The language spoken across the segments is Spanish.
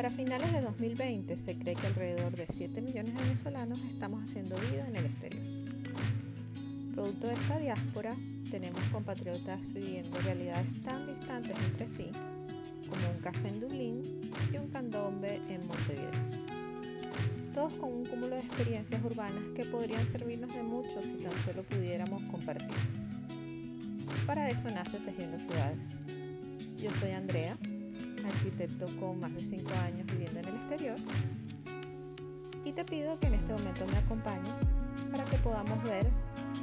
Para finales de 2020 se cree que alrededor de 7 millones de venezolanos estamos haciendo vida en el exterior. Producto de esta diáspora, tenemos compatriotas viviendo realidades tan distantes entre sí como un café en Dublín y un candombe en Montevideo. Todos con un cúmulo de experiencias urbanas que podrían servirnos de mucho si tan solo pudiéramos compartir. Para eso nace Tejiendo Ciudades. Yo soy Andrea, arquitecto con más de 5 años viviendo en el exterior, y te pido que en este momento me acompañes para que podamos ver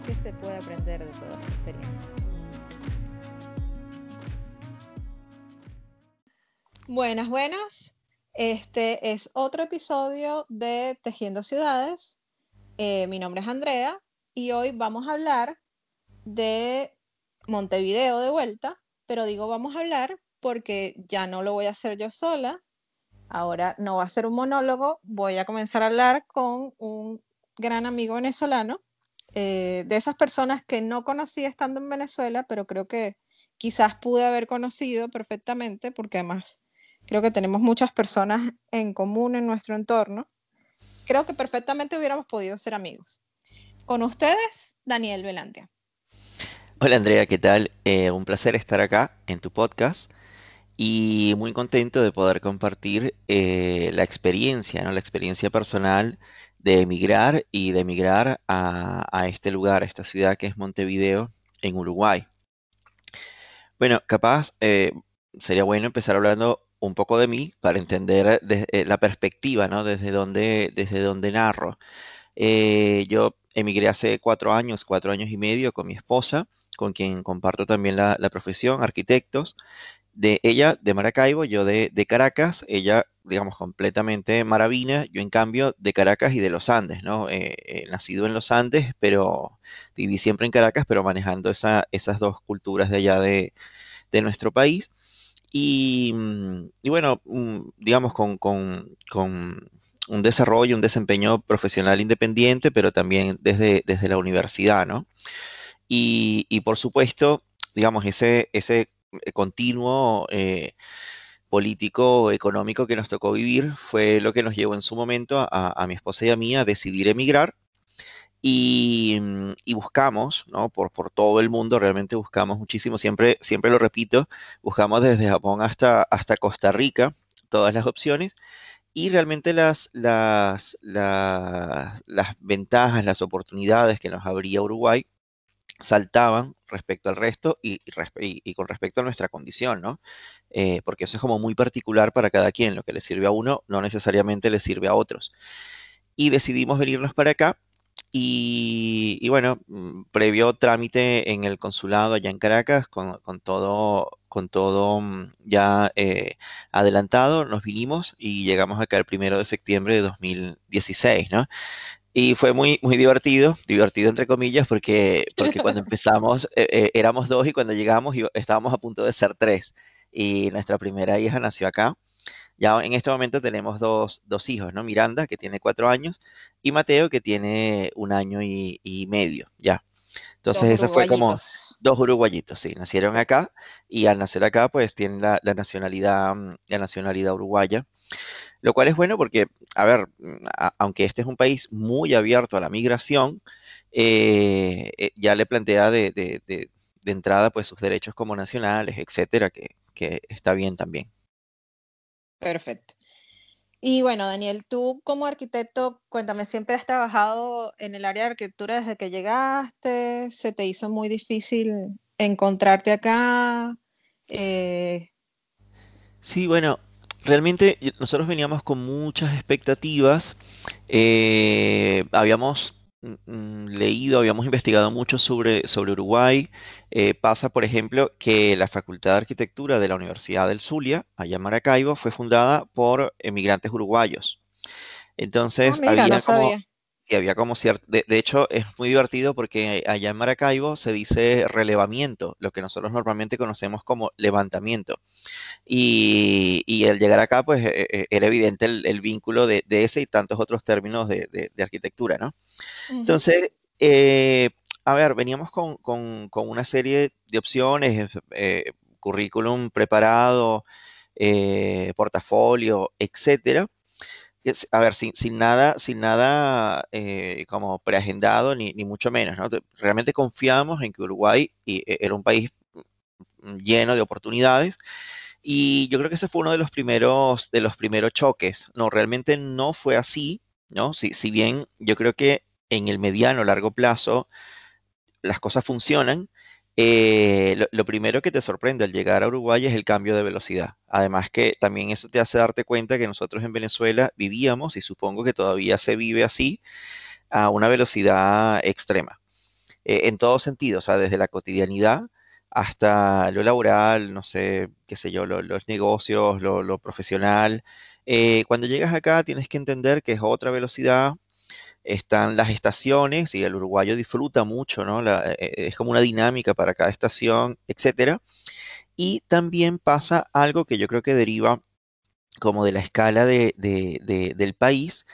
qué se puede aprender de toda esta experiencia. Buenas, buenas. Este es otro episodio de Tejiendo Ciudades. Eh, mi nombre es Andrea y hoy vamos a hablar de Montevideo de vuelta, pero digo vamos a hablar porque ya no lo voy a hacer yo sola. Ahora no va a ser un monólogo, voy a comenzar a hablar con un gran amigo venezolano, eh, de esas personas que no conocí estando en Venezuela, pero creo que quizás pude haber conocido perfectamente, porque además creo que tenemos muchas personas en común en nuestro entorno. Creo que perfectamente hubiéramos podido ser amigos. Con ustedes, Daniel Velandia. Hola Andrea, ¿qué tal? Eh, un placer estar acá en tu podcast y muy contento de poder compartir eh, la experiencia, ¿no? la experiencia personal de emigrar y de emigrar a, este lugar, a esta ciudad que es Montevideo, en Uruguay. Bueno, capaz eh, sería bueno empezar hablando un poco de mí para entender eh, la perspectiva, ¿no? Desde donde, desde donde narro. Yo emigré hace cuatro años, cuatro años y medio con mi esposa, con quien comparto también la, la profesión, arquitectos de ella de Maracaibo, yo de, Caracas, ella, digamos, completamente maravina, yo en cambio de Caracas y de los Andes, ¿no? Eh, eh, nacido en los Andes, pero viví siempre en Caracas, pero manejando esa, esas dos culturas de allá de, nuestro país. Y, mm, bueno, mm, digamos, con, un desarrollo, un desempeño profesional independiente, pero también desde, desde la universidad, ¿no? Y, y por supuesto, digamos, ese, ese continuo eh, político, económico que nos tocó vivir fue lo que nos llevó en su momento a, mi esposa y a mí a decidir emigrar. Y, mm, buscamos, ¿no? Por, por todo el mundo, realmente buscamos muchísimo, siempre, siempre lo repito, buscamos desde Japón hasta, hasta Costa Rica, todas las opciones, y realmente las, las, las, las ventajas, las oportunidades que nos abría Uruguay saltaban respecto al resto y, con respecto a nuestra condición, ¿no? Eh, porque eso es como muy particular para cada quien. Lo que le sirve a uno no necesariamente le sirve a otros. Y decidimos venirnos para acá y, bueno, mm, previo trámite en el consulado allá en Caracas, con, todo, con todo mm, ya eh, adelantado, nos vinimos y llegamos acá el primero de septiembre de 2016, ¿no? Y fue muy, muy divertido, divertido entre comillas, porque, porque cuando empezamos eh, eh, éramos dos y cuando llegamos estábamos a punto de ser tres. Y nuestra primera hija nació acá. Ya en este momento tenemos dos, dos hijos, ¿no? Miranda, que tiene cuatro años, y Mateo, que tiene un año y, y medio, ya. Entonces, eso fue como dos uruguayitos, sí, nacieron acá y al nacer acá, pues tienen la, la nacionalidad, la nacionalidad uruguaya. Lo cual es bueno porque, a ver, aunque este es un país muy abierto a la migración, eh, eh, ya le plantea de, entrada pues sus derechos como nacionales, etcétera, que, está bien también. Perfecto. Y bueno, Daniel, tú como arquitecto, cuéntame, ¿siempre has trabajado en el área de arquitectura desde que llegaste? ¿Se te hizo muy difícil encontrarte acá? Eh, sí, bueno, realmente nosotros veníamos con muchas expectativas. Eh, habíamos mm, mm, leído, habíamos investigado mucho sobre, sobre Uruguay. Eh, pasa, por ejemplo, que la Facultad de Arquitectura de la Universidad del Zulia, allá en Maracaibo, fue fundada por emigrantes uruguayos. Entonces, ah, había como, y había como cierto, de, hecho es muy divertido porque allá en Maracaibo se dice relevamiento, lo que nosotros normalmente conocemos como levantamiento. Y, y al llegar acá, pues e, e, era evidente el, vínculo de, ese y tantos otros términos de, arquitectura, ¿no? Entonces, eh, a ver, veníamos con, con, una serie de opciones, eh, currículum preparado, eh, portafolio, etcétera. A ver, sin, nada, sin nada eh, como preagendado, ni, ni mucho menos, ¿no? Realmente confiamos en que Uruguay era un país mm, lleno de oportunidades y yo creo que ese fue uno de los primeros, de los primeros choques. No, realmente no fue así, ¿no? Si, si bien yo creo que en el mediano, largo plazo, las cosas funcionan, eh, lo, primero que te sorprende al llegar a Uruguay es el cambio de velocidad. Además que también eso te hace darte cuenta que nosotros en Venezuela vivíamos, y supongo que todavía se vive así, a una velocidad extrema. Eh, en todo sentido, o sea, desde la cotidianidad hasta lo laboral, no sé, qué sé yo, los negocios, lo, profesional. Eh, cuando llegas acá tienes que entender que es otra velocidad, están las estaciones y el uruguayo disfruta mucho, ¿no? Eh, eh, es como una dinámica para cada estación, etcétera. Y también pasa algo que yo creo que deriva como de la escala del país,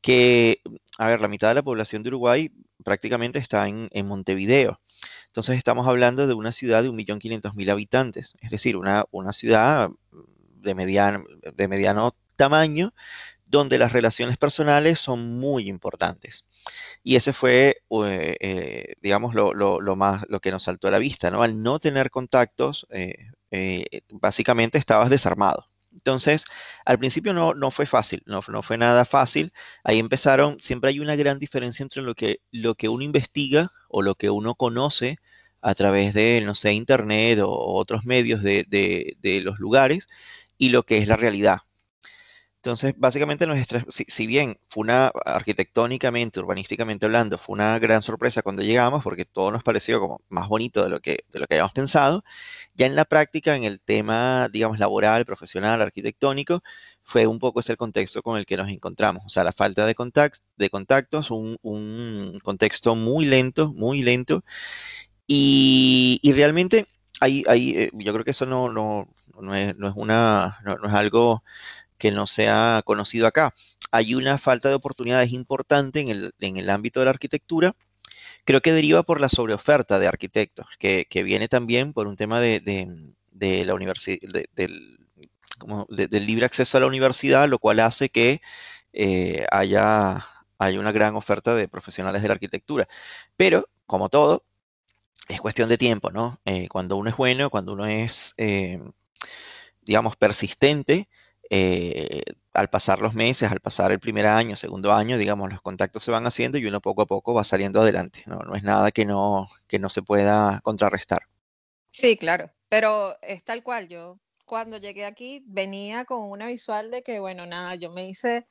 que, a ver, la mitad de la población de Uruguay prácticamente está en, en Montevideo. Entonces estamos hablando de una ciudad de 1.500.000 habitantes, es decir, una, una ciudad de mediano, de mediano tamaño, donde las relaciones personales son muy importantes. Y ese fue, eh, eh, digamos, lo, más, lo que nos saltó a la vista, ¿no? Al no tener contactos, eh, básicamente estabas desarmado. Entonces, al principio no, no fue fácil, no, no, fue nada fácil. Ahí empezaron, siempre hay una gran diferencia entre lo que, lo que uno investiga o lo que uno conoce a través de, no sé, internet o otros medios de, de, los lugares y lo que es la realidad. Entonces, básicamente, nuestra, si, si, bien fue una, arquitectónicamente, urbanísticamente hablando, fue una gran sorpresa cuando llegamos, porque todo nos pareció como más bonito de lo que, de lo que habíamos pensado, ya en la práctica, en el tema, digamos, laboral, profesional, arquitectónico, fue un poco ese el contexto con el que nos encontramos. O sea, la falta de, de contactos, un, un contexto muy lento, muy lento, y, realmente hay, eh, yo creo que eso no, no, no, es, una, no, es algo que no sea conocido acá. Hay una falta de oportunidades importante en el, en el ámbito de la arquitectura. Creo que deriva por la sobreoferta de arquitectos, que, que viene también por un tema de, de, la universidad, del, del libre acceso a la universidad, lo cual hace que eh, haya, haya una gran oferta de profesionales de la arquitectura. Pero, como todo, es cuestión de tiempo, ¿no? Eh, cuando uno es bueno, cuando uno es, eh, digamos, persistente, eh, al pasar los meses, al pasar el primer año, segundo año, digamos, los contactos se van haciendo y uno poco a poco va saliendo adelante, ¿no? No es nada que no, que no se pueda contrarrestar. Sí, claro, pero es tal cual. Yo cuando llegué aquí venía con una visual de que, bueno, nada, yo me hice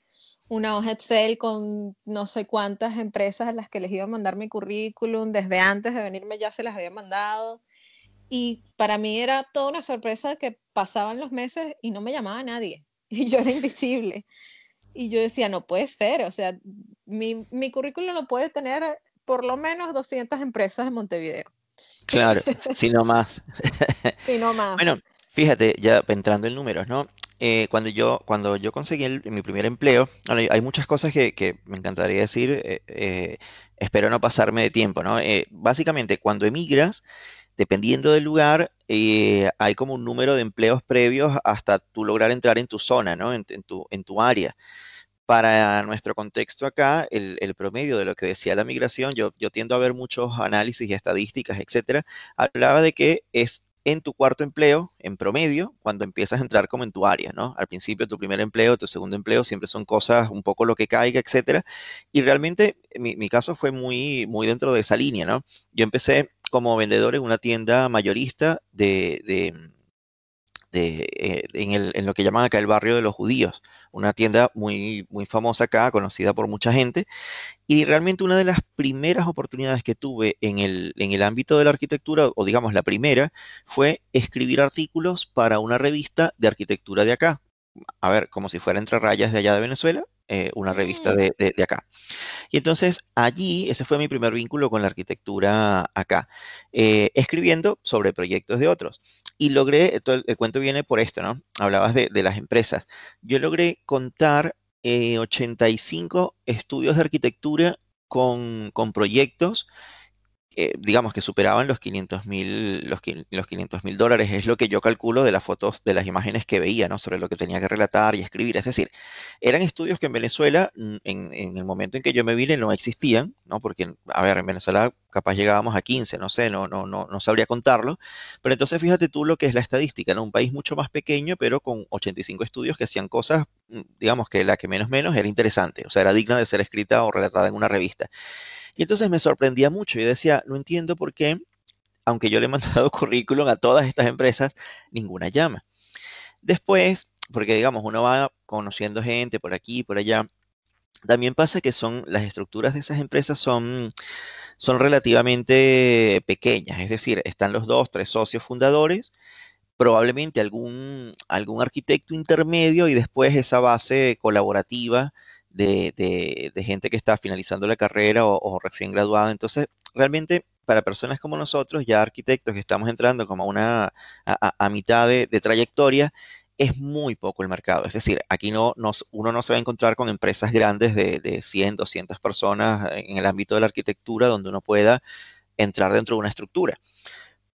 una hoja Excel con no sé cuántas empresas a las que les iba a mandar mi currículum, desde antes de venirme ya se las había mandado. Y para mí era toda una sorpresa que pasaban los meses y no me llamaba nadie. Y yo era invisible. Y yo decía, no puede ser, o sea, mi, mi currículum no puede tener por lo menos 200 empresas en Montevideo. Claro, si no más. Si no más. Bueno, fíjate, ya entrando en números, ¿no? Eh, cuando yo, cuando yo conseguí mi primer empleo, hay muchas cosas que, me encantaría decir, eh, eh, espero no pasarme de tiempo, ¿no? básicamente, cuando emigras, dependiendo del lugar, hay como un número de empleos previos hasta tú lograr entrar en tu zona, ¿no? En, tu, en tu área. Para nuestro contexto acá, el, promedio de lo que decía la migración, yo, yo tiendo a ver muchos análisis y estadísticas, etcétera, hablaba de que es en tu cuarto empleo, en promedio, cuando empiezas a entrar como en tu área, ¿no? Al principio, tu primer empleo, tu segundo empleo, siempre son cosas un poco lo que caiga, etcétera. Y realmente mi, mi caso fue muy, muy dentro de esa línea, ¿no? Yo empecé como vendedor en una tienda mayorista de, de, eh, en, lo que llaman acá el barrio de los judíos, una tienda muy, muy famosa acá, conocida por mucha gente. Y realmente una de las primeras oportunidades que tuve en el, en el ámbito de la arquitectura, o digamos la primera, fue escribir artículos para una revista de arquitectura de acá. A ver, como si fuera entre rayas de allá de Venezuela, eh, una revista mm. de, acá. Y entonces allí, ese fue mi primer vínculo con la arquitectura acá, eh, escribiendo sobre proyectos de otros. Y logré, el, cuento viene por esto, ¿no? Hablabas de, las empresas. Yo logré contar 85 eh, estudios de arquitectura con, con proyectos digamos que superaban los 500 mil los, los 500 mil dólares, es lo que yo calculo de las fotos, de las imágenes que veía, ¿no? Sobre lo que tenía que relatar y escribir. Es decir, eran estudios que en Venezuela, en, el momento en que yo me vine, no existían, ¿no? Porque, a ver, en Venezuela capaz llegábamos a 15, no sé, no, no, no, no sabría contarlo. Pero entonces fíjate tú lo que es la estadística, ¿no? Un país mucho más pequeño, pero con 85 estudios que hacían cosas, mm, digamos que la que menos menos era interesante, o sea, era digna de ser escrita o relatada en una revista. Entonces me sorprendía mucho. y decía, no entiendo por qué, aunque yo le he mandado currículum a todas estas empresas, ninguna llama. Después, porque digamos, uno va conociendo gente por aquí, por allá, también pasa que son las estructuras de esas empresas son, son relativamente pequeñas, es decir, están los dos, tres socios fundadores, probablemente algún, algún arquitecto intermedio y después esa base colaborativa de, gente que está finalizando la carrera o, recién graduada. Entonces, realmente para personas como nosotros, ya arquitectos que estamos entrando como una a, mitad de, trayectoria, es muy poco el mercado. Es decir, aquí no, uno no se va a encontrar con empresas grandes de, de 100, 200 personas en el ámbito de la arquitectura donde uno pueda entrar dentro de una estructura.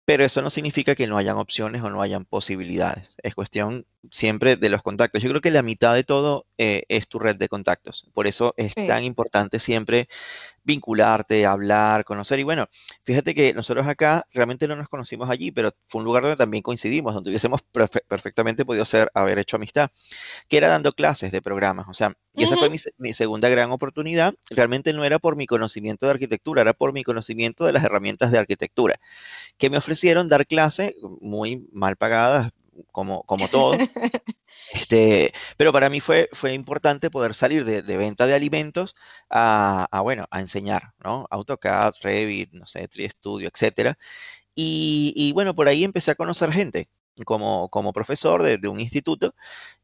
Pero eso no significa que no hayan opciones o no hayan posibilidades. Es cuestión siempre de los contactos. Yo creo que la mitad de todo eh, es tu red de contactos. Por eso es tan importante siempre vincularte, hablar, conocer. Y bueno, fíjate que nosotros acá realmente no nos conocimos allí, pero fue un lugar donde también coincidimos, donde hubiésemos perfectamente podido ser, haber hecho amistad, que era dando clases de programas. O sea, y esa fue mi, segunda gran oportunidad. Realmente no era por mi conocimiento de arquitectura, era por mi conocimiento de las herramientas de arquitectura, que me ofrecieron dar clases muy mal pagadas, como, como todo. este, pero para mí fue, fue importante poder salir de, venta de alimentos a, bueno, a enseñar, ¿no? AutoCAD, Revit, no sé, TriStudio, etcétera. Y, y, bueno, por ahí empecé a conocer gente como, como profesor de, de, un instituto.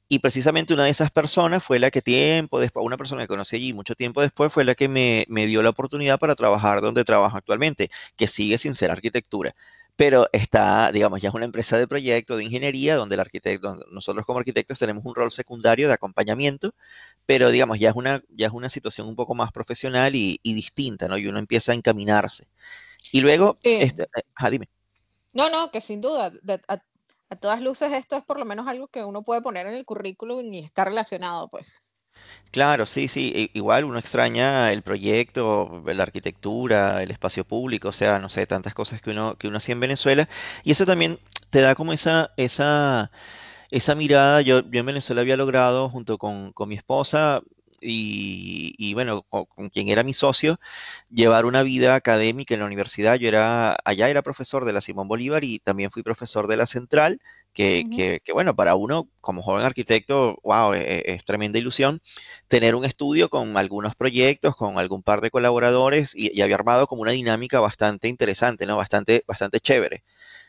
Y precisamente una de esas personas fue la que tiempo después, una persona que conocí allí mucho tiempo después, fue la que me, me dio la oportunidad para trabajar donde trabajo actualmente, que sigue sin ser arquitectura pero está, digamos, ya es una empresa de proyecto, de ingeniería, donde el arquitecto, nosotros como arquitectos tenemos un rol secundario de acompañamiento, pero digamos, ya es una, ya es una situación un poco más profesional y, distinta, ¿no? Y uno empieza a encaminarse. Y luego, este, eh, dime. No, no, que sin duda, a, a todas luces esto es por lo menos algo que uno puede poner en el currículum y está relacionado, pues. Claro, sí, sí, igual uno extraña el proyecto, la arquitectura, el espacio público, o sea, no sé, tantas cosas que uno, que uno hacía en Venezuela. Y eso también te da como esa, esa, esa mirada. Yo, yo en Venezuela había logrado, junto con, con mi esposa, y, bueno, con, quien era mi socio, llevar una vida académica en la universidad. Yo era, allá era profesor de la Simón Bolívar y también fui profesor de la Central, que, que, bueno, para uno como joven arquitecto, wow, e, e, es, tremenda ilusión tener un estudio con algunos proyectos, con algún par de colaboradores y, había armado como una dinámica bastante interesante, ¿no? Bastante, bastante chévere.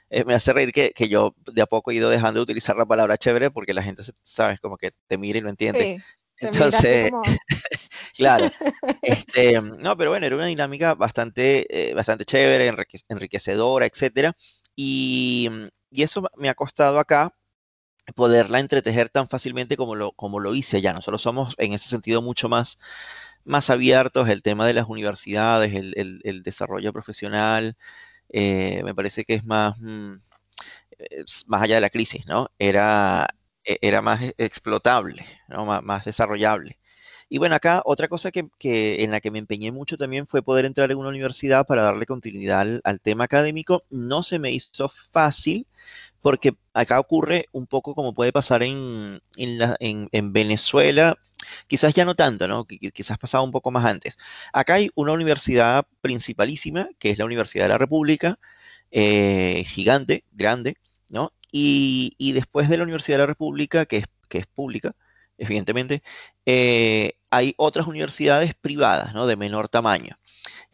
Eh, me hace reír que, que, yo de a poco he ido dejando de utilizar la palabra chévere porque la gente, sabes, como que te mira y no entiende. Entonces, claro, este, no, pero bueno, era una dinámica bastante, eh, bastante chévere, enriquecedora, etcétera, y, y, eso me ha costado acá poderla entretejer tan fácilmente como lo, como lo hice allá. Nosotros somos en ese sentido mucho más, más abiertos, el tema de las universidades, el, el, desarrollo profesional, eh, me parece que es más, mm, más allá de la crisis, ¿no? Era, era más e-, explotable, ¿no? más, desarrollable. Y bueno, acá otra cosa que, en la que me empeñé mucho también fue poder entrar en una universidad para darle continuidad al, tema académico. No se me hizo fácil porque acá ocurre un poco como puede pasar en, en, Venezuela, quizás ya no tanto, ¿no? Quizás pasaba un poco más antes. Acá hay una universidad principalísima, que es la Universidad de la República, eh, gigante, grande, ¿no? Y, después de la Universidad de la República, que es, que es pública, evidentemente, eh, hay otras universidades privadas, ¿no? De menor tamaño.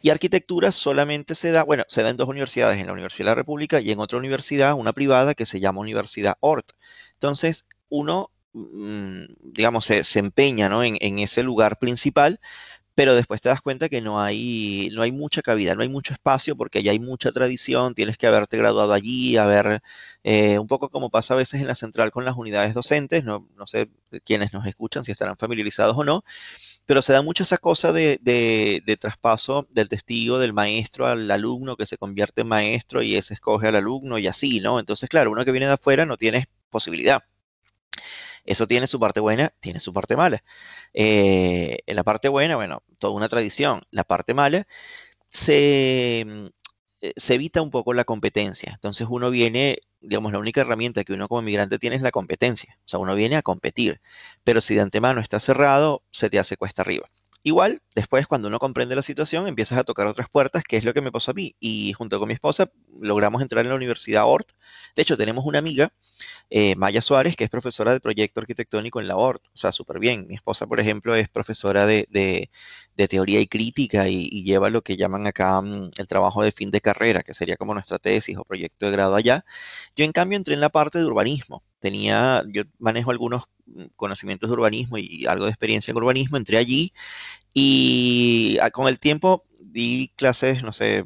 Y arquitectura solamente se da, bueno, se da en dos universidades, en la Universidad de la República y en otra universidad, una privada que se llama Universidad Ort. Entonces, uno, mm, digamos, se, empeña ¿no? en, en, ese lugar principal, pero después te das cuenta que no hay, no hay mucha cabida, no hay mucho espacio porque ya hay mucha tradición, tienes que haberte graduado allí, haber, eh, un poco como pasa a veces en la central con las unidades docentes, no, no sé quiénes nos escuchan, si estarán familiarizados o no, pero se da mucho esa cosa de, de, traspaso del testigo del maestro al alumno que se convierte en maestro y ese escoge al alumno y así, ¿no? Entonces, claro, uno que viene de afuera no tiene posibilidad. Eso tiene su parte buena, tiene su parte mala. Eh, la parte buena, bueno, toda una tradición. La parte mala, se, mm, eh, se evita un poco la competencia. Entonces uno viene, digamos, la única herramienta que uno como migrante tiene es la competencia. O sea, uno viene a competir. Pero si de antemano está cerrado, se te hace cuesta arriba. Igual, después cuando uno comprende la situación, empiezas a tocar otras puertas, que es lo que me pasó a mí. Y junto con mi esposa logramos entrar en la Universidad ORT. De hecho, tenemos una amiga, eh, Maya Suárez, que es profesora del proyecto arquitectónico en la ORT. O sea, súper bien. Mi esposa, por ejemplo, es profesora de, teoría y crítica y, lleva lo que llaman acá mm, el trabajo de fin de carrera, que sería como nuestra tesis o proyecto de grado allá. Yo, en cambio, entré en la parte de urbanismo. Tenía, yo manejo algunos mm, conocimientos de urbanismo y algo de experiencia en urbanismo, entré allí y ah, con el tiempo di clases, no sé,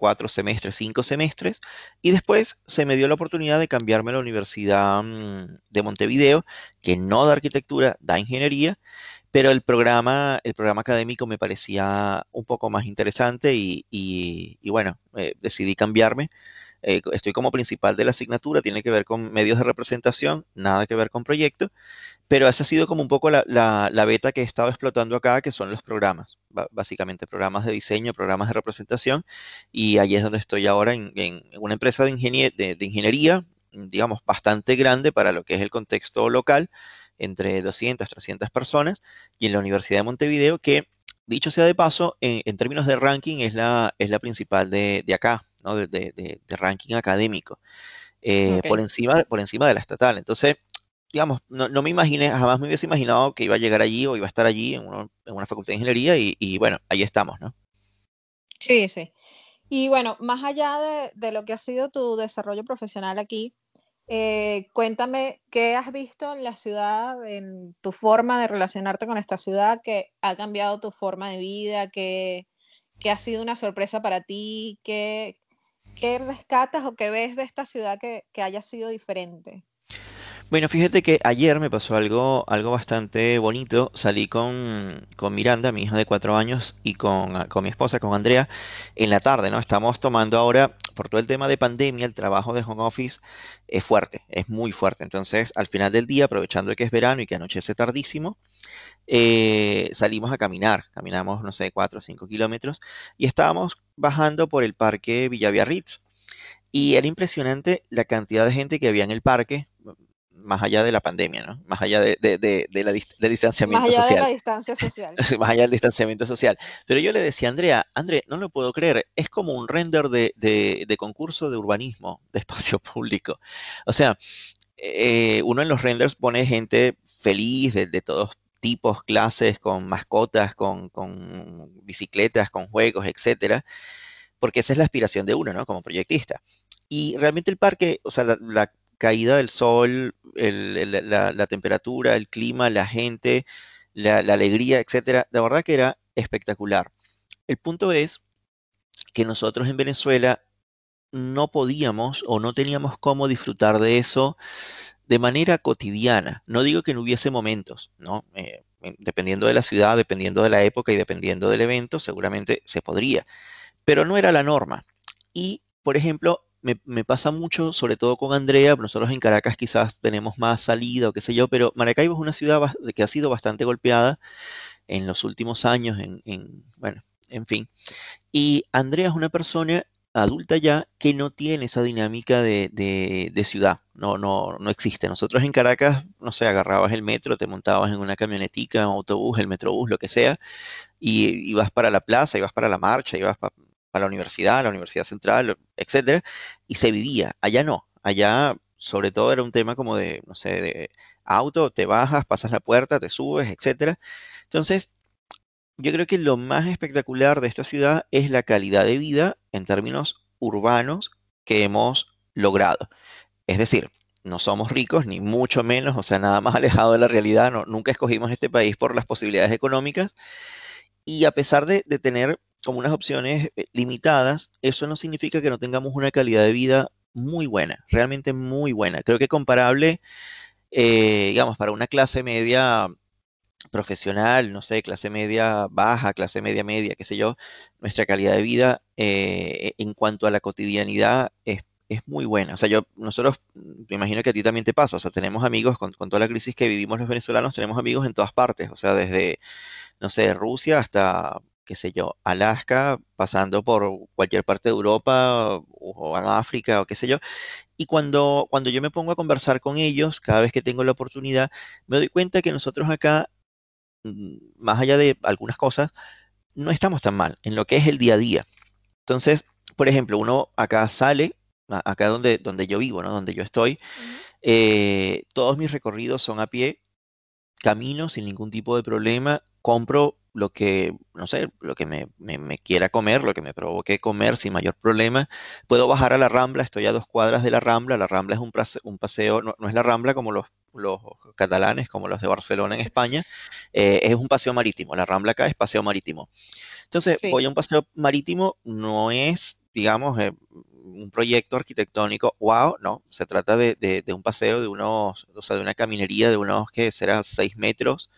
cuatro semestres, cinco semestres, y después se me dio la oportunidad de cambiarme a la Universidad mm, de Montevideo, que no da arquitectura, da ingeniería, pero el programa, el programa académico me parecía un poco más interesante y, bueno, eh, decidí cambiarme. Eh, estoy como principal de la asignatura, tiene que ver con medios de representación, nada que ver con proyecto, pero esa ha sido como un poco la, la, beta que he estado explotando acá, que son los programas, básicamente programas de diseño, programas de representación, y ahí es donde estoy ahora en, una empresa de, ingeniería, digamos, bastante grande para lo que es el contexto local, entre 200, 300 personas, y en la Universidad de Montevideo, que, dicho sea de paso, en, términos de ranking es la, es la principal de, de acá, ¿no? de, de, ranking académico, eh, por, encima, por encima de la estatal. Entonces, digamos, no, no, me imaginé, jamás me hubiese imaginado que iba a llegar allí o iba a estar allí en, en una facultad de ingeniería y, bueno, ahí estamos, ¿no? Sí, sí. Y bueno, más allá de, de lo que ha sido tu desarrollo profesional aquí, eh, cuéntame qué has visto en la ciudad, en tu forma de relacionarte con esta ciudad, que ha cambiado tu forma de vida, que, que ha sido una sorpresa para ti, qué, qué rescatas o qué ves de esta ciudad que, que haya sido diferente. Bueno, fíjate que ayer me pasó algo, algo bastante bonito. Salí con, con Miranda, mi hija de cuatro años, y con, con mi esposa, con Andrea, en la tarde, ¿no? Estamos tomando ahora, por todo el tema de pandemia, el trabajo de home office es fuerte, es muy fuerte. Entonces, al final del día, aprovechando que es verano y que anochece tardísimo, eh, salimos a caminar. Caminamos, no sé, cuatro o cinco kilómetros y estábamos bajando por el parque Villa Biarritz. Y era impresionante la cantidad de gente que había en el parque, más allá de la pandemia, ¿no? Más allá de, la, del distanciamiento social. Más allá de la distancia social. más allá del distanciamiento social. Pero yo le decía Andrea, Andrea, no lo puedo creer, es como un render de, concurso de urbanismo, de espacio público. O sea, eh, uno en los renders pone gente feliz de, todos tipos, clases, con mascotas, con, bicicletas, con juegos, etcétera, porque esa es la aspiración de uno, ¿no? Como proyectista. Y realmente el parque, o sea, la caída del sol, la, temperatura, el clima, la gente, la, alegría, etcétera, la verdad que era espectacular. El punto es que nosotros en Venezuela no podíamos o no teníamos cómo disfrutar de eso de manera cotidiana. No digo que no hubiese momentos, ¿no? Eh, dependiendo de la ciudad, dependiendo de la época y dependiendo del evento, seguramente se podría, pero no era la norma. Y, por ejemplo, me, pasa mucho, sobre todo con Andrea, nosotros en Caracas quizás tenemos más salida o qué sé yo, pero Maracaibo es una ciudad que ha sido bastante golpeada en los últimos años, en, bueno, en fin. Y Andrea es una persona adulta ya que no tiene esa dinámica de, ciudad, no, no, no existe. Nosotros en Caracas, no sé, agarrabas el metro, te montabas en una camionetica, un autobús, el metrobús, lo que sea, y ibas para la plaza, ibas para la marcha, ibas para para la universidad, la Universidad Central, etcétera, y se vivía. Allá no, allá sobre todo era un tema como de, no sé, de auto, te bajas, pasas la puerta, te subes, etcétera. Entonces, yo creo que lo más espectacular de esta ciudad es la calidad de vida en términos urbanos que hemos logrado. Es decir, no somos ricos, ni mucho menos, o sea, nada más alejado de la realidad, no, nunca escogimos este país por las posibilidades económicas. Y a pesar de, de tener como unas opciones eh, limitadas, eso no significa que no tengamos una calidad de vida muy buena, realmente muy buena. Creo que comparable, eh, digamos, para una clase media profesional, no sé, clase media baja, clase media media, qué sé yo, nuestra calidad de vida eh, en cuanto a la cotidianidad es, muy buena. O sea, yo, nosotros, me imagino que a ti también te pasa, o sea, tenemos amigos con, con toda la crisis que vivimos los venezolanos, tenemos amigos en todas partes, o sea, desde, no sé, Rusia hasta qué sé yo, Alaska, pasando por cualquier parte de Europa o, en África o qué sé yo. Y cuando, cuando yo me pongo a conversar con ellos, cada vez que tengo la oportunidad, me doy cuenta que nosotros acá Mm, más allá de algunas cosas, no estamos tan mal en lo que es el día a día. Entonces, por ejemplo, uno acá sale, acá donde, donde yo vivo, ¿no? Donde yo estoy, eh, todos mis recorridos son a pie, camino sin ningún tipo de problema, compro lo que, no sé, lo que me, quiera comer, lo que me provoque comer sin mayor problema. Puedo bajar a la Rambla, estoy a dos cuadras de la Rambla. La Rambla es un, un paseo, no, es la Rambla como los, los catalanes, como los de Barcelona en España, eh, es un paseo marítimo. La Rambla acá es paseo marítimo. Entonces, voy a un paseo marítimo, no es, digamos, eh, un proyecto arquitectónico, wow, no, se trata de, de, un paseo de unos, o sea, de una caminería de unos que será seis metros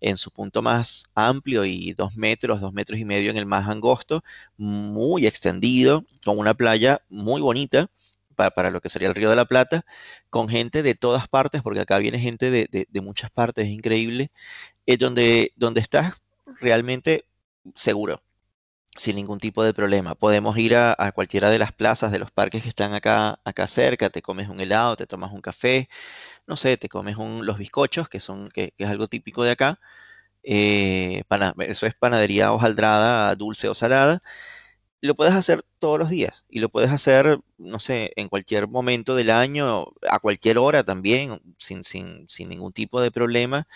en su punto más amplio y dos metros, dos metros y medio en el más angosto, muy extendido, con una playa muy bonita para, lo que sería el Río de la Plata, con gente de todas partes, porque acá viene gente de, muchas partes, es increíble, es donde, donde estás realmente seguro sin ningún tipo de problema. Podemos ir a, cualquiera de las plazas de los parques que están acá, acá cerca, te comes un helado, te tomas un café, no sé, te comes los bizcochos, que, son, que, es algo típico de acá. Eh, eso es panadería hojaldrada, dulce o salada. Lo puedes hacer todos los días y lo puedes hacer, no sé, en cualquier momento del año, a cualquier hora también, sin, sin, sin ningún tipo de problema.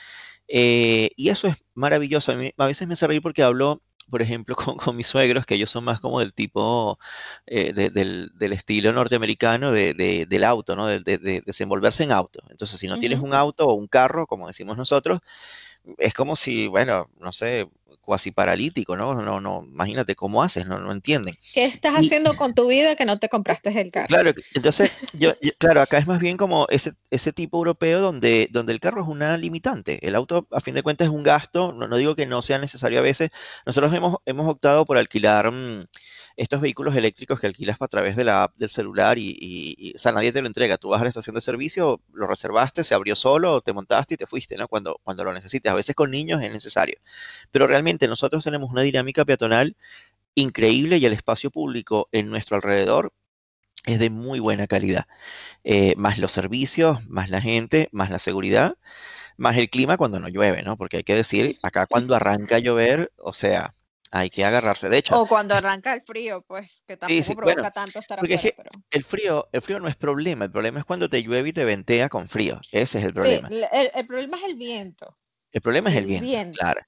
Eh, y eso es maravilloso. A, a veces me hace reír porque hablo por ejemplo, con, mis suegros, que ellos son más como del tipo, eh, del, estilo norteamericano del auto, ¿no? De, desenvolverse en auto. Entonces, si no tienes un auto o un carro, como decimos nosotros, es como si, bueno, no sé, cuasi paralítico, ¿no? No, no, imagínate cómo haces, no, no entienden. ¿Qué estás haciendo con tu vida que no te compraste el carro? Claro, entonces, yo, claro, acá es más bien como ese, ese tipo europeo donde, donde el carro es una limitante. El auto, a fin de cuentas, es un gasto, no, no digo que no sea necesario a veces. Nosotros hemos, hemos optado por alquilar... Mm, estos vehículos eléctricos que alquilas a través de la app del celular y, o sea, nadie te lo entrega. Tú vas a la estación de servicio, lo reservaste, se abrió solo, te montaste y te fuiste, ¿no? Cuando, cuando lo necesites. A veces con niños es necesario. Pero realmente nosotros tenemos una dinámica peatonal increíble y el espacio público en nuestro alrededor es de muy buena calidad. Eh, más los servicios, más la gente, más la seguridad, más el clima cuando no llueve, ¿no? Porque hay que decir, acá cuando arranca a llover, o sea, hay que agarrarse. De hecho, o cuando arranca el frío, pues, que tampoco provoca tanto estar afuera. El frío, el frío no es problema, el problema es cuando te llueve y te ventea con frío. Ese es el problema. Sí, el, problema es el viento. El problema es el, viento, claro.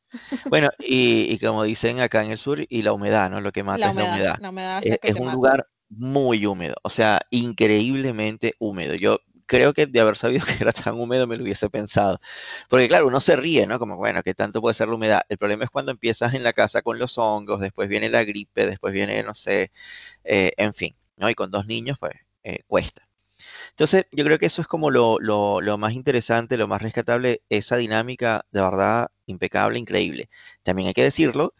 Bueno, y, como dicen acá en el sur, y la humedad, ¿no? Lo que mata es la humedad. es, un lugar muy húmedo, o sea, increíblemente húmedo. Yo creo que de haber sabido que era tan húmedo me lo hubiese pensado. Porque claro, uno se ríe, ¿no? Como, bueno, ¿qué tanto puede ser la humedad? El problema es cuando empiezas en la casa con los hongos, después viene la gripe, después viene, no sé, eh, en fin, ¿no? Y con dos niños, pues, eh, cuesta. Entonces, yo creo que eso es como lo, más interesante, lo más rescatable, esa dinámica de verdad impecable, increíble. También hay que decirlo,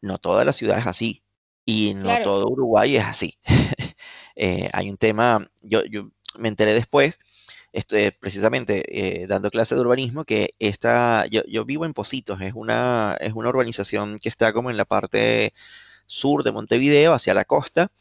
no toda la ciudad es así y no todo Uruguay es así. Eh, hay un tema, yo, yo me enteré después, estoy precisamente eh, dando clase de urbanismo, que esta, yo, vivo en Positos, es una, es una urbanización que está como en la parte sur de Montevideo, hacia la costa,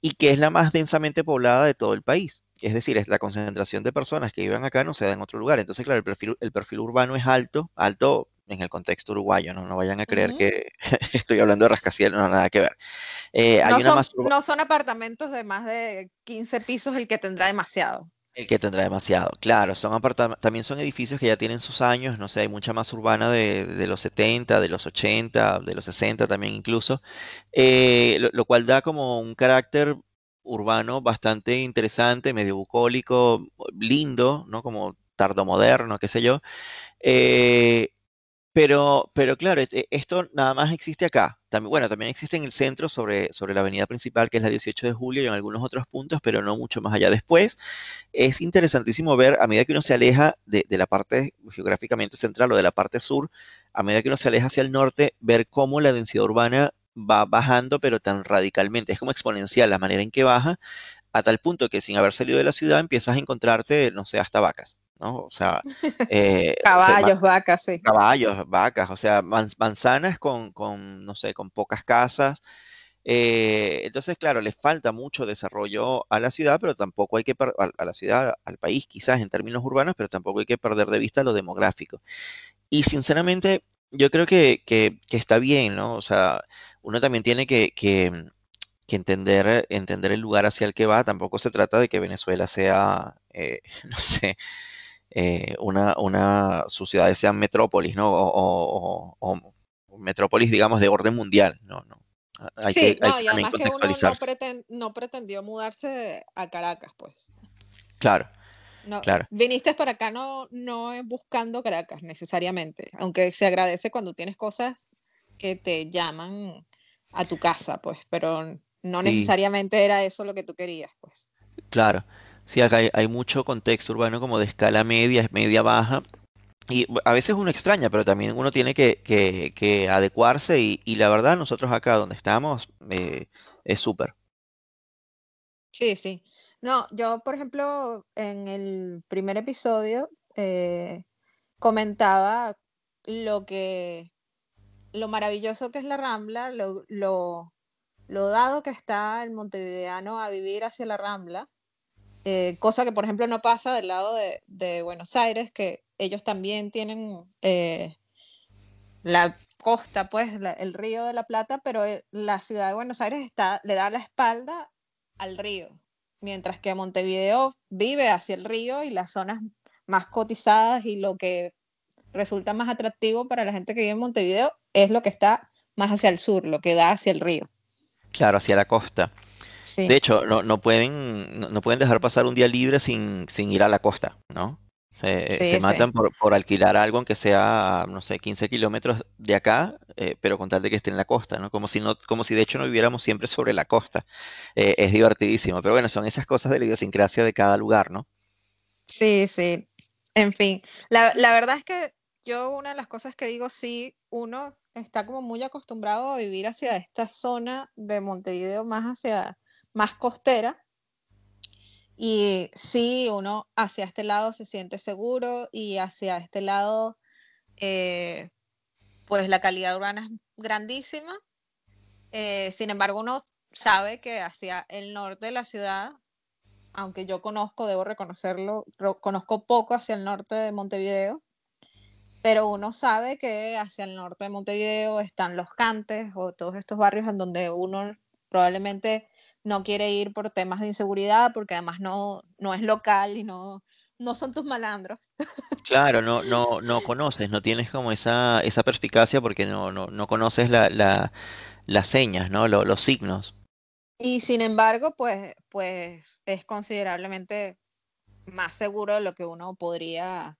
y que es la más densamente poblada de todo el país. Es decir, es la concentración de personas que viven acá no se da en otro lugar. Entonces, claro, el perfil urbano es alto, alto en el contexto uruguayo, no, no vayan a creer que estoy hablando de rascacielos, no, nada que ver. Eh, no, son, apartamentos de más de 15 pisos el que tendrá demasiado. El que tendrá demasiado, claro, son también son edificios que ya tienen sus años, no sé, hay mucha más urbana de, los 70, de los 80, de los 60 también incluso, eh, lo, cual da como un carácter urbano bastante interesante, medio bucólico, lindo, ¿no? Como tardomoderno, qué sé yo. Eh, Pero, pero claro, e- esto nada más existe acá. También, bueno, también existe en el centro sobre, sobre la avenida principal, que es la 18 de julio, y en algunos otros puntos, pero no mucho más allá. Después, es interesantísimo ver, a medida que uno se aleja de, de la parte geográficamente central o de la parte sur, a medida que uno se aleja hacia el norte, ver cómo la densidad urbana va bajando, pero tan radicalmente. Es como exponencial la manera en que baja, a tal punto que sin haber salido de la ciudad empiezas a encontrarte, no sé, hasta vacas. ¿No? O sea, eh, caballos, vacas, sí. Caballos, vacas, o sea, manzanas con, con, no sé, con pocas casas. Eh, entonces, claro, les falta mucho desarrollo a la ciudad, pero tampoco hay que, a, a la ciudad, al país quizás en términos urbanos, pero tampoco hay que perder de vista lo demográfico. Y sinceramente, yo creo que, que, que está bien, ¿no? O sea, uno también tiene que, que, entender, entender el lugar hacia el que va. Tampoco se trata de que Venezuela sea, eh, no sé, eh, una, una, sus ciudades sean metrópolis, ¿no? O, o, metrópolis, digamos, de orden mundial, ¿no? no. Hay sí, que, no, y además que uno no, no, pretendió mudarse a Caracas, pues. Claro. No, claro. Viniste para acá no, no buscando Caracas necesariamente, aunque se agradece cuando tienes cosas que te llaman a tu casa, pues, pero no necesariamente era eso lo que tú querías, pues. Claro. Sí, acá hay, mucho contexto urbano como de escala media, media baja. Y a veces uno extraña, pero también uno tiene que, que, adecuarse y, la verdad nosotros acá donde estamos eh, es súper. Sí, sí. No, yo por ejemplo en el primer episodio eh, comentaba lo que, lo maravilloso que es la Rambla, lo, lo, lo dado que está el montevideano a vivir hacia la Rambla eh, cosa que por ejemplo no pasa del lado de, Buenos Aires, que ellos también tienen eh, la costa, pues el río de la Plata, pero eh, la ciudad de Buenos Aires está, le da la espalda al río, mientras que Montevideo vive hacia el río y las zonas más cotizadas y lo que resulta más atractivo para la gente que vive en Montevideo es lo que está más hacia el sur, lo que da hacia el río. Claro, hacia la costa. De hecho, no, no pueden, no, pueden dejar pasar un día libre sin, sin ir a la costa, ¿no? Se, matan por, por, alquilar algo, aunque sea, no sé, 15 kilómetros de acá, eh, pero con tal de que esté en la costa, ¿no? Como si, no, como si de hecho no viviéramos siempre sobre la costa. Eh, es divertidísimo, pero bueno, son esas cosas de la idiosincrasia de cada lugar, ¿no? Sí, sí. En fin, la, la verdad es que yo una de las cosas que digo, sí, uno está como muy acostumbrado a vivir hacia esta zona de Montevideo, más hacia más costera. Y sí, uno hacia este lado se siente seguro y hacia este lado, eh, pues la calidad urbana es grandísima. Eh, sin embargo, uno sabe que hacia el norte de la ciudad, aunque yo conozco, debo reconocerlo, conozco poco hacia el norte de Montevideo, pero uno sabe que hacia el norte de Montevideo están los cantes o todos estos barrios en donde uno probablemente no quiere ir por temas de inseguridad, porque además no, no es local y no, no son tus malandros. Claro, no, no, no conoces, no tienes como esa, esa perspicacia porque no, no, no conoces la, la, las señas, ¿no? los signos. Y sin embargo, pues, pues es considerablemente más seguro de lo que uno podría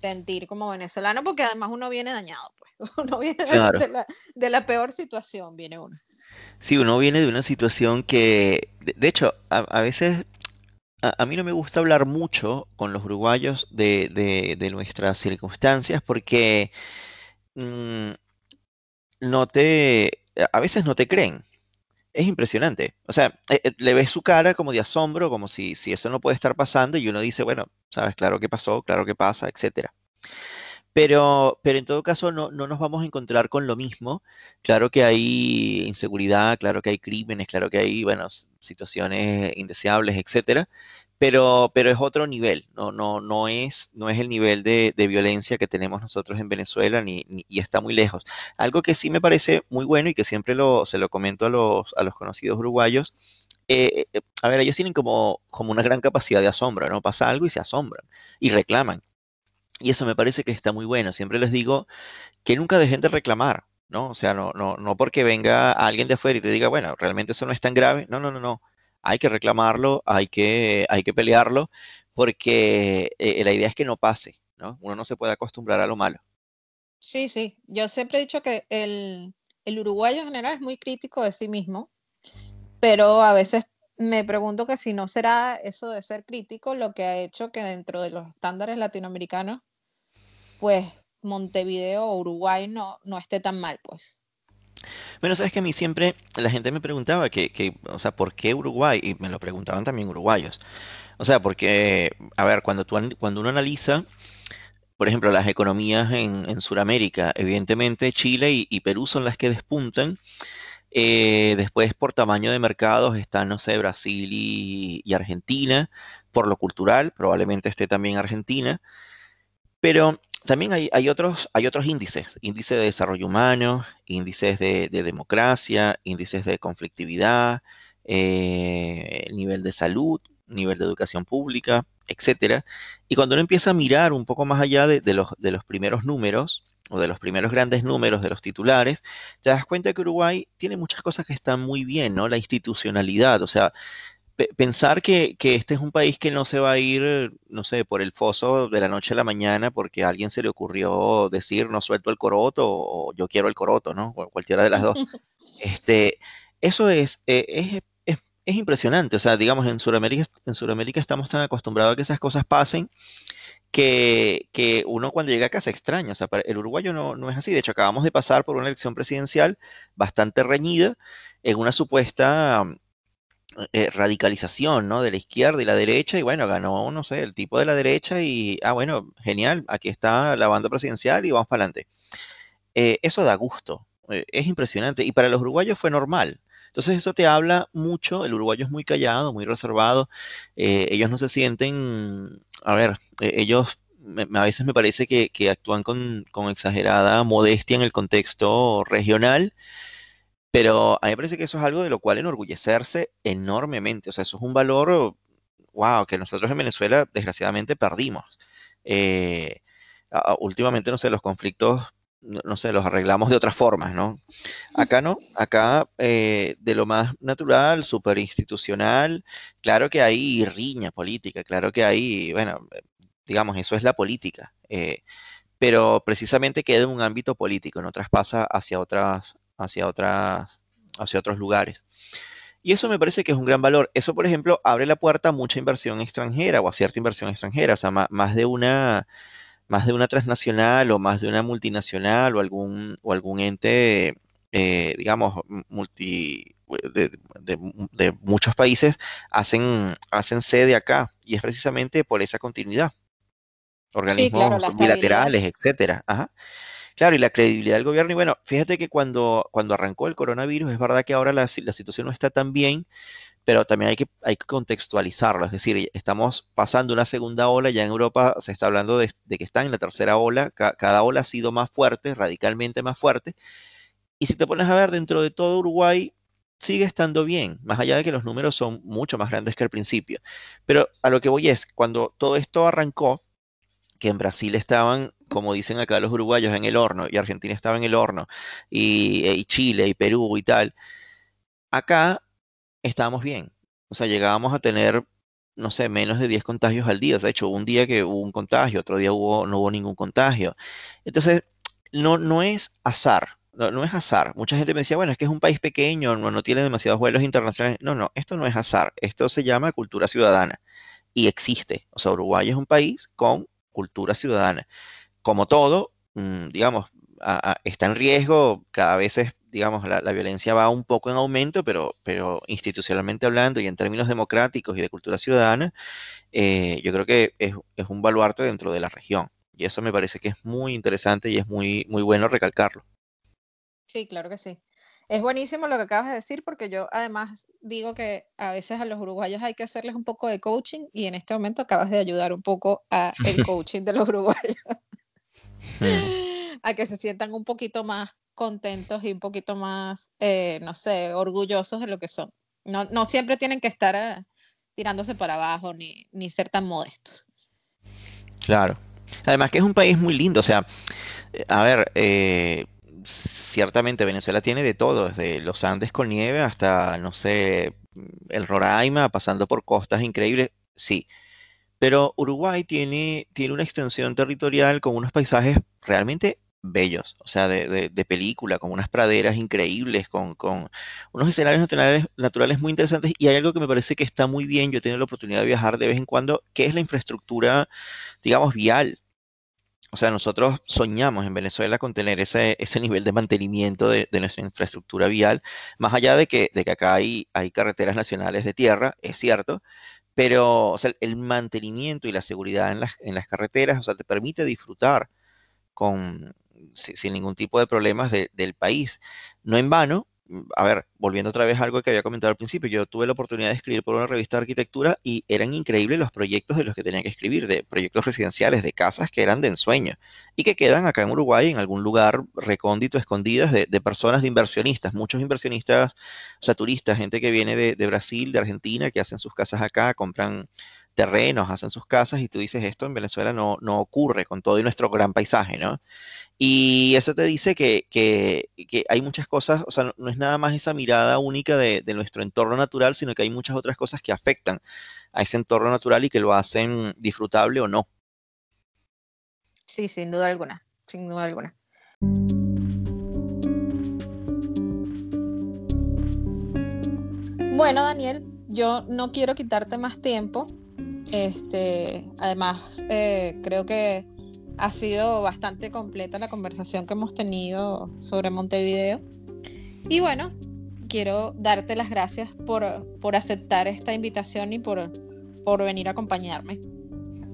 sentir como venezolano, porque además uno viene dañado, pues. Uno viene de, la, de la peor situación, viene uno. Sí, uno viene de una situación que, de, hecho, a, veces a, mí no me gusta hablar mucho con los uruguayos de, de, nuestras circunstancias porque mm, no te, a veces no te creen. Es impresionante. O sea, eh, eh, le ves su cara como de asombro, como si, si eso no puede estar pasando y uno dice, bueno, sabes, claro que pasó, claro que pasa, etcétera. Pero, pero en todo caso no, no, nos vamos a encontrar con lo mismo. Claro que hay inseguridad, claro que hay crímenes, claro que hay, bueno, situaciones indeseables, etcétera. Pero, pero es otro nivel, no, no, no, es, no es el nivel de, de violencia que tenemos nosotros en Venezuela ni, y está muy lejos. Algo que sí me parece muy bueno y que siempre lo, se lo comento a los, a los conocidos uruguayos, eh, eh, a ver, ellos tienen como, como una gran capacidad de asombro, ¿no? Pasa algo y se asombran y reclaman. Y eso me parece que está muy bueno. Siempre les digo que nunca dejen de reclamar, ¿no? O sea, no, no, no porque venga alguien de afuera y te diga, bueno, realmente eso no es tan grave. No, no, no, no. Hay que reclamarlo, hay que, hay que pelearlo, porque eh, la idea es que no pase, ¿no? Uno no se puede acostumbrar a lo malo. Sí, sí. Yo siempre he dicho que el, el uruguayo en general es muy crítico de sí mismo, pero a veces me pregunto que si no será eso de ser crítico lo que ha hecho que dentro de los estándares latinoamericanos, pues Montevideo o Uruguay no, no esté tan mal, pues. Bueno, sabes que a mí siempre la gente me preguntaba que, que, o sea, ¿por qué Uruguay? Y me lo preguntaban también uruguayos. O sea, porque, a ver, cuando, tú, cuando uno analiza, por ejemplo, las economías en, en Sudamérica, evidentemente Chile y, y Perú son las que despuntan, eh, después, por tamaño de mercados, están, no sé, Brasil y, Argentina. Por lo cultural, probablemente esté también Argentina. Pero también hay, otros, hay otros índices, índices de desarrollo humano, índices de, democracia, índices de conflictividad, eh, nivel de salud, nivel de educación pública, etcétera. Y cuando uno empieza a mirar un poco más allá de los primeros números, o de los primeros grandes números de los titulares, te das cuenta que Uruguay tiene muchas cosas que están muy bien, ¿no? La institucionalidad, o sea, pensar que, este es un país que no se va a ir, no sé, por el foso de la noche a la mañana porque a alguien se le ocurrió decir no suelto el coroto o yo quiero el coroto, ¿no? O cualquiera de las dos. Este, eso es, eh, es, es, es impresionante, o sea, digamos, en Sudamérica, en Sudamérica estamos tan acostumbrados a que esas cosas pasen que, uno cuando llega acá se extraña. O sea, el uruguayo no, no, es así. De hecho, acabamos de pasar por una elección presidencial bastante reñida en una supuesta eh, radicalización, ¿no? De la izquierda y la derecha. Y bueno, ganó, no sé, el tipo de la derecha y, ah, bueno, genial, aquí está la banda presidencial y vamos para adelante. Eh, eso da gusto. Eh, es impresionante. Y para los uruguayos fue normal. Entonces eso te habla mucho, el uruguayo es muy callado, muy reservado, ellos no se sienten a ver, e, ellos a veces me parece que, actúan con, exagerada modestia en el contexto regional, pero a mí me parece que eso es algo de lo cual enorgullecerse enormemente. O sea, eso es un valor, wow, que nosotros en Venezuela desgraciadamente perdimos. Eh, últimamente, no sé, los conflictos, no, sé, los arreglamos de otras formas, ¿no? Acá no, acá eh, de lo más natural, súper institucional, claro que hay riña política, claro que hay, bueno, digamos, eso es la política, eh, pero precisamente queda en un ámbito político, no traspasa hacia otras, hacia otras, hacia otros lugares. Y eso me parece que es un gran valor. Eso, por ejemplo, abre la puerta a mucha inversión extranjera o a cierta inversión extranjera, o sea, más de una más de una transnacional o más de una multinacional o algún, o algún ente, eh, digamos, multi, de, muchos países hacen, hacen sede acá y es precisamente por esa continuidad. Organismos bilaterales, etcétera. Claro, y la credibilidad del gobierno. Y bueno, fíjate que cuando, cuando arrancó el coronavirus, es verdad que ahora la, la situación no está tan bien, pero también hay que, hay que contextualizarlo, es decir, estamos pasando una segunda ola, ya en Europa se está hablando de, que está en la tercera ola, cada ola ha sido más fuerte, radicalmente más fuerte, y si te pones a ver dentro de todo Uruguay, sigue estando bien, más allá de que los números son mucho más grandes que al principio. Pero a lo que voy es, cuando todo esto arrancó, que en Brasil estaban, como dicen acá los uruguayos, en el horno, y Argentina estaba en el horno, y, y Chile, y Perú, y tal, acá estábamos bien. O sea, llegábamos a tener, no sé, menos de 10 contagios al día. De hecho, un día que hubo un contagio, otro día no hubo ningún contagio. Entonces, no, no es azar. No, es azar. Mucha gente me decía, bueno, es que es un país pequeño, no, no tiene demasiados vuelos internacionales. No, no, esto no es azar. Esto se llama cultura ciudadana y existe. O sea, Uruguay es un país con cultura ciudadana. Como todo, mm, digamos, está en riesgo, cada vez es digamos, la, violencia va un poco en aumento, pero, pero institucionalmente hablando y en términos democráticos y de cultura ciudadana, eh, yo creo que es, un baluarte dentro de la región. Y eso me parece que es muy interesante y es muy, muy bueno recalcarlo. Sí, claro que sí. Es buenísimo lo que acabas de decir porque yo además digo que a veces a los uruguayos hay que hacerles un poco de coaching y en este momento acabas de ayudar un poco a el coaching de los uruguayos. a que se sientan un poquito más contentos y un poquito más, eh, no sé, orgullosos de lo que son. No, no siempre tienen que estar eh, tirándose para abajo ni, ni ser tan modestos. Claro. Además que es un país muy lindo, o sea, eh, a ver, ciertamente Venezuela tiene de todo, desde los Andes con nieve hasta, no sé, el Roraima, pasando por costas increíbles, sí. Pero Uruguay tiene, tiene una extensión territorial con unos paisajes realmente bellos, o sea, de, película, con unas praderas increíbles, con, unos escenarios naturales, naturales muy interesantes. Y hay algo que me parece que está muy bien, yo he tenido la oportunidad de viajar de vez en cuando, que es la infraestructura, digamos, vial. O sea, nosotros soñamos en Venezuela con tener ese, ese nivel de mantenimiento de, nuestra infraestructura vial, más allá de que, de que acá hay, hay carreteras nacionales de tierra, es cierto, pero o sea, el mantenimiento y la seguridad en las, en las carreteras, o sea, te permite disfrutar con, sin ningún tipo de problemas del país. No en vano, a ver, volviendo otra vez a algo que había comentado al principio, yo tuve la oportunidad de escribir por una revista de arquitectura y eran increíbles los proyectos de los que tenía que escribir, de proyectos residenciales, de casas que eran de ensueño y que quedan acá en Uruguay en algún lugar recóndito, escondidas de, personas, de inversionistas, muchos inversionistas, o sea, turistas, gente que viene de, de Brasil, de Argentina, que hacen sus casas acá, compran terrenos, hacen sus casas y tú dices esto en Venezuela no, no ocurre con todo nuestro gran paisaje, ¿no? Y eso te dice que, que, hay muchas cosas, o sea, no, es nada más esa mirada única de, de, nuestro entorno natural, sino que hay muchas otras cosas que afectan a ese entorno natural y que lo hacen disfrutable o no. Sí, sin duda alguna, sin duda alguna. Bueno, Daniel, yo no quiero quitarte más tiempo. Este, además, eh, creo que ha sido bastante completa la conversación que hemos tenido sobre Montevideo. Y bueno, quiero darte las gracias por, por aceptar esta invitación y por, por venir a acompañarme.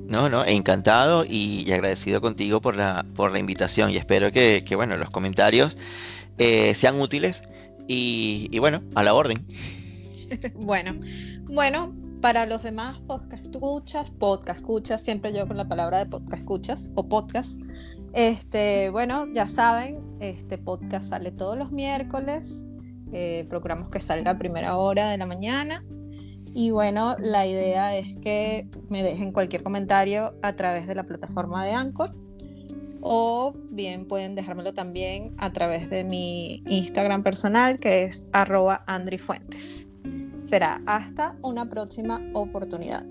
No, no, encantado y, agradecido contigo por la, por la invitación y espero que, que bueno, los comentarios eh, sean útiles y, y bueno, a la orden. bueno, bueno, para los demás podcast escuchas, podcast escuchas, siempre yo con la palabra de podcast escuchas o podcast. Este, bueno, ya saben, este podcast sale todos los miércoles. Eh, procuramos que salga a primera hora de la mañana. Y bueno, la idea es que me dejen cualquier comentario a través de la plataforma de Anchor o bien pueden dejármelo también a través de mi Instagram personal que es arroba andrifuentes Será hasta una próxima oportunidad.